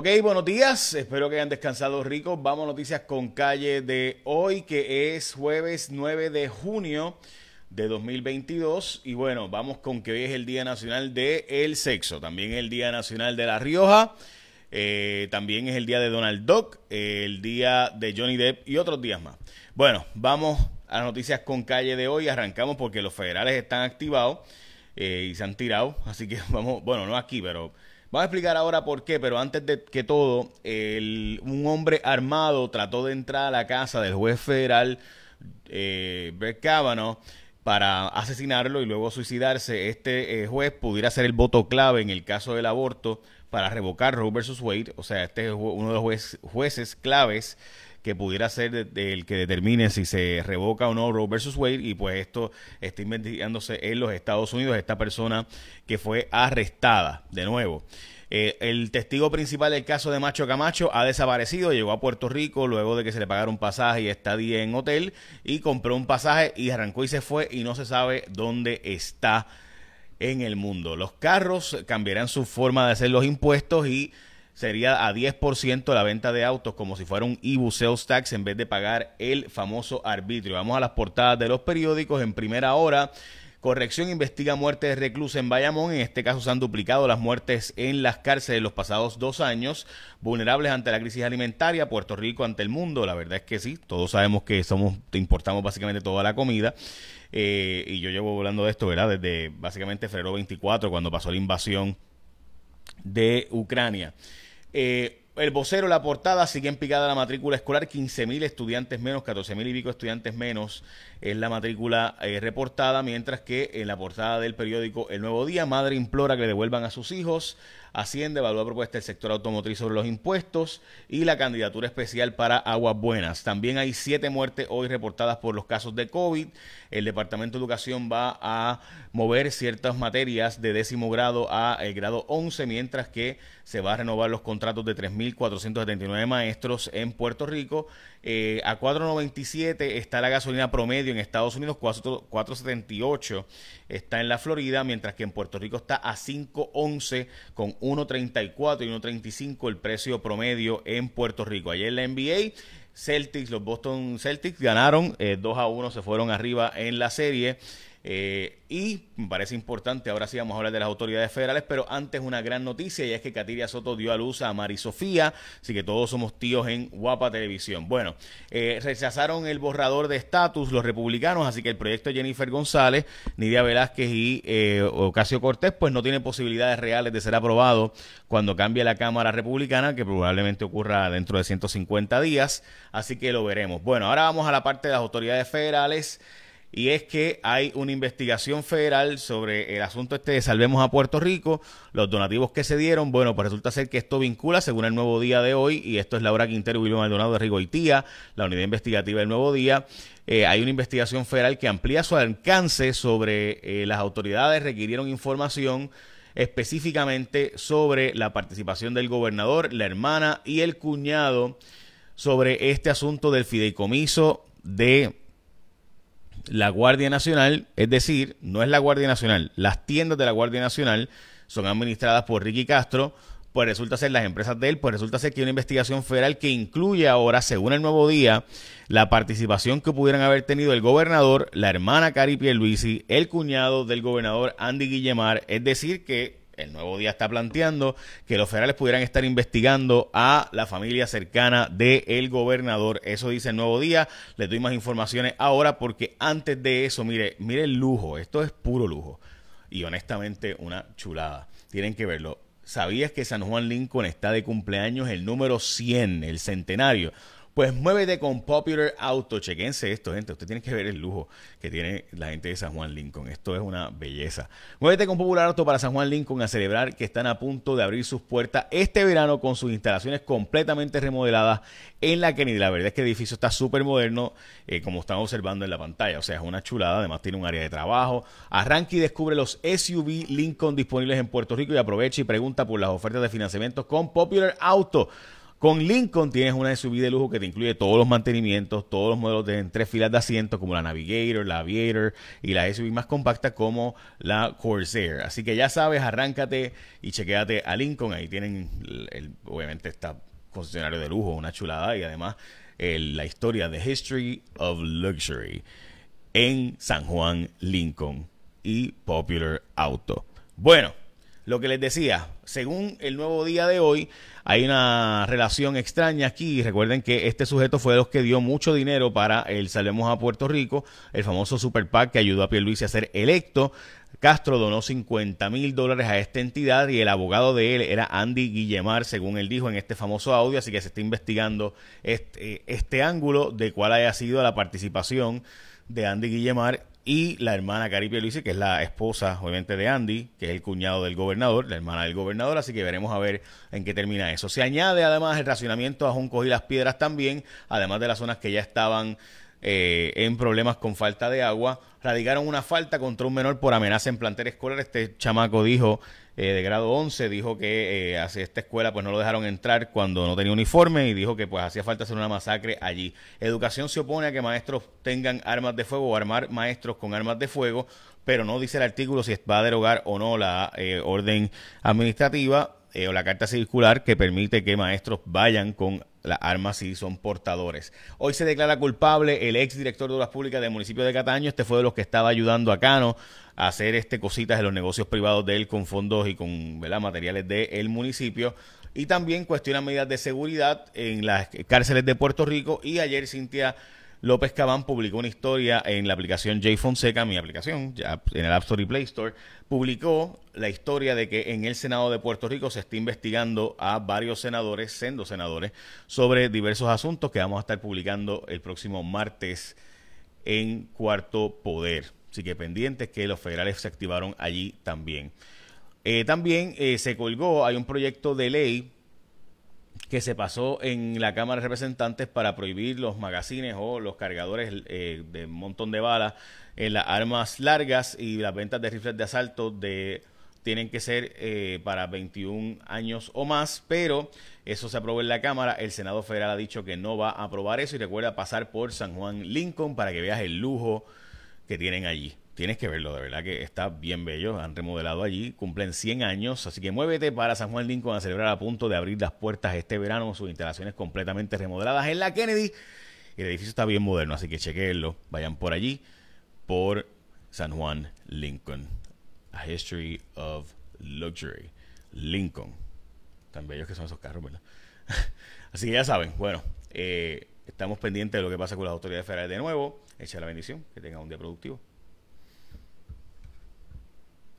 Ok, buenos días. Espero que hayan descansado ricos. Vamos a noticias con calle de hoy, que es jueves 9 de junio de 2022. Y bueno, vamos con que hoy es el Día Nacional del el Sexo. También el Día Nacional de La Rioja. Eh, también es el día de Donald Duck, el día de Johnny Depp y otros días más. Bueno, vamos a las noticias con calle de hoy. Arrancamos porque los federales están activados eh, y se han tirado. Así que vamos, bueno, no aquí, pero Vamos a explicar ahora por qué, pero antes de que todo, un hombre armado trató de entrar a la casa del juez federal eh, Brett Kavanaugh para asesinarlo y luego suicidarse. Este eh, juez pudiera ser el voto clave en el caso del aborto para revocar Roe versus Wade. O sea, este es uno de los jueces claves que pudiera ser el que determine si se revoca o no Roe versus Wade y pues esto está investigándose en los Estados Unidos esta persona que fue arrestada de nuevo. Eh, el testigo principal del caso de Macho Camacho ha desaparecido, llegó a Puerto Rico luego de que se le pagaron pasaje y estadía en hotel y compró un pasaje y arrancó y se fue y no se sabe dónde está en el mundo. Los carros cambiarán su forma de hacer los impuestos y sería a 10% la venta de autos como si fuera un e sales tax en vez de pagar el famoso arbitrio. Vamos a las portadas de los periódicos en primera hora. Corrección investiga muertes de reclusos en Bayamón. En este caso se han duplicado las muertes en las cárceles los pasados dos años. Vulnerables ante la crisis alimentaria. Puerto Rico ante el mundo. La verdad es que sí. Todos sabemos que somos importamos básicamente toda la comida. Eh, y yo llevo hablando de esto, ¿verdad? Desde básicamente febrero 24, cuando pasó la invasión de Ucrania. Eh, el vocero, la portada, sigue en picada la matrícula escolar, 15.000 estudiantes menos, 14.000 y pico estudiantes menos es la matrícula eh, reportada, mientras que en la portada del periódico El Nuevo Día, madre implora que le devuelvan a sus hijos, Hacienda evalúa propuesta del sector automotriz sobre los impuestos y la candidatura especial para Aguas Buenas. También hay siete muertes hoy reportadas por los casos de COVID. El Departamento de Educación va a mover ciertas materias de décimo grado a el grado 11, mientras que se va a renovar los contratos de 3.479 maestros en Puerto Rico. Eh, a 4.97 está la gasolina promedio en Estados Unidos, 4.78 está en la Florida, mientras que en Puerto Rico está a 5.11 con 1.34 y 1.35 el precio promedio en Puerto Rico. Ayer la NBA Celtics, los Boston Celtics ganaron 2 eh, a 1, se fueron arriba en la serie. Eh, y me parece importante, ahora sí vamos a hablar de las autoridades federales, pero antes una gran noticia y es que Katiria Soto dio a luz a Mari Sofía, así que todos somos tíos en Guapa Televisión. Bueno, eh, rechazaron el borrador de estatus los republicanos, así que el proyecto de Jennifer González, Nidia Velázquez y eh, Ocasio Cortés, pues no tiene posibilidades reales de ser aprobado cuando cambie la Cámara Republicana, que probablemente ocurra dentro de 150 días, así que lo veremos. Bueno, ahora vamos a la parte de las autoridades federales y es que hay una investigación federal sobre el asunto este de Salvemos a Puerto Rico, los donativos que se dieron, bueno, pues resulta ser que esto vincula, según el Nuevo Día de hoy, y esto es Laura Quintero y William Maldonado de Rigoitía, la unidad investigativa del Nuevo Día, eh, hay una investigación federal que amplía su alcance sobre eh, las autoridades requirieron información específicamente sobre la participación del gobernador, la hermana y el cuñado sobre este asunto del fideicomiso de la Guardia Nacional, es decir, no es la Guardia Nacional, las tiendas de la Guardia Nacional son administradas por Ricky Castro, pues resulta ser las empresas de él, pues resulta ser que hay una investigación federal que incluye ahora, según el nuevo día, la participación que pudieran haber tenido el gobernador, la hermana Cari Pierluisi, el cuñado del gobernador Andy Guillemar, es decir, que el nuevo día está planteando que los federales pudieran estar investigando a la familia cercana del gobernador. Eso dice el nuevo día. Les doy más informaciones ahora porque antes de eso, mire, mire el lujo. Esto es puro lujo. Y honestamente, una chulada. Tienen que verlo. ¿Sabías que San Juan Lincoln está de cumpleaños el número 100, el centenario? Pues muévete con Popular Auto. Chequense esto, gente. Usted tiene que ver el lujo que tiene la gente de San Juan Lincoln. Esto es una belleza. Muévete con Popular Auto para San Juan Lincoln a celebrar que están a punto de abrir sus puertas este verano con sus instalaciones completamente remodeladas en la Kennedy. La verdad es que el edificio está súper moderno, eh, como están observando en la pantalla. O sea, es una chulada. Además, tiene un área de trabajo. Arranca y descubre los SUV Lincoln disponibles en Puerto Rico y aprovecha y pregunta por las ofertas de financiamiento con Popular Auto. Con Lincoln tienes una SUV de lujo que te incluye todos los mantenimientos, todos los modelos de tres filas de asiento, como la Navigator, la Aviator y la SUV más compacta como la Corsair. Así que ya sabes, arráncate y chequeate a Lincoln. Ahí tienen, el, obviamente, está concesionario de lujo, una chulada y además la historia de History of Luxury en San Juan, Lincoln y Popular Auto. Bueno, lo que les decía, según el nuevo día de hoy, hay una relación extraña aquí. Recuerden que este sujeto fue de los que dio mucho dinero para el Salvemos a Puerto Rico, el famoso Super PAC que ayudó a Pierluisi a ser electo. Castro donó 50 mil dólares a esta entidad y el abogado de él era Andy Guillemar, según él dijo en este famoso audio, así que se está investigando este, este ángulo de cuál haya sido la participación de Andy Guillemar y la hermana Cari Luisi, que es la esposa, obviamente, de Andy, que es el cuñado del gobernador, la hermana del gobernador, así que veremos a ver en qué termina eso. Se añade además el racionamiento a Juncos y las Piedras también, además de las zonas que ya estaban eh, en problemas con falta de agua. Radicaron una falta contra un menor por amenaza en plantel escolar. Este chamaco dijo eh, de grado 11, dijo que eh, hacia esta escuela pues no lo dejaron entrar cuando no tenía uniforme y dijo que pues hacía falta hacer una masacre allí. Educación se opone a que maestros tengan armas de fuego o armar maestros con armas de fuego, pero no dice el artículo si va a derogar o no la eh, orden administrativa o la carta circular que permite que maestros vayan con las armas si son portadores. Hoy se declara culpable el ex director de obras públicas del municipio de Cataño. Este fue de los que estaba ayudando a Cano a hacer este cositas en los negocios privados de él con fondos y con materiales del municipio. Y también cuestiona medidas de seguridad en las cárceles de Puerto Rico. Y ayer Cintia López Cabán publicó una historia en la aplicación J Fonseca, mi aplicación, ya en el App Store y Play Store, publicó la historia de que en el Senado de Puerto Rico se está investigando a varios senadores, siendo senadores, sobre diversos asuntos que vamos a estar publicando el próximo martes en Cuarto Poder. Así que pendientes que los federales se activaron allí también. Eh, también eh, se colgó, hay un proyecto de ley que se pasó en la Cámara de Representantes para prohibir los magazines o los cargadores eh, de un montón de balas en las armas largas y las ventas de rifles de asalto de tienen que ser eh, para 21 años o más, pero eso se aprobó en la Cámara. El Senado Federal ha dicho que no va a aprobar eso y recuerda pasar por San Juan Lincoln para que veas el lujo que tienen allí. Tienes que verlo, de verdad que está bien bello. Han remodelado allí, cumplen 100 años. Así que muévete para San Juan Lincoln a celebrar a punto de abrir las puertas este verano. Sus instalaciones completamente remodeladas en la Kennedy. El edificio está bien moderno, así que chequenlo. Vayan por allí, por San Juan Lincoln. A History of Luxury. Lincoln. Tan bellos que son esos carros, ¿verdad? así que ya saben, bueno, eh, estamos pendientes de lo que pasa con las autoridades federales de nuevo. Echa la bendición, que tengan un día productivo.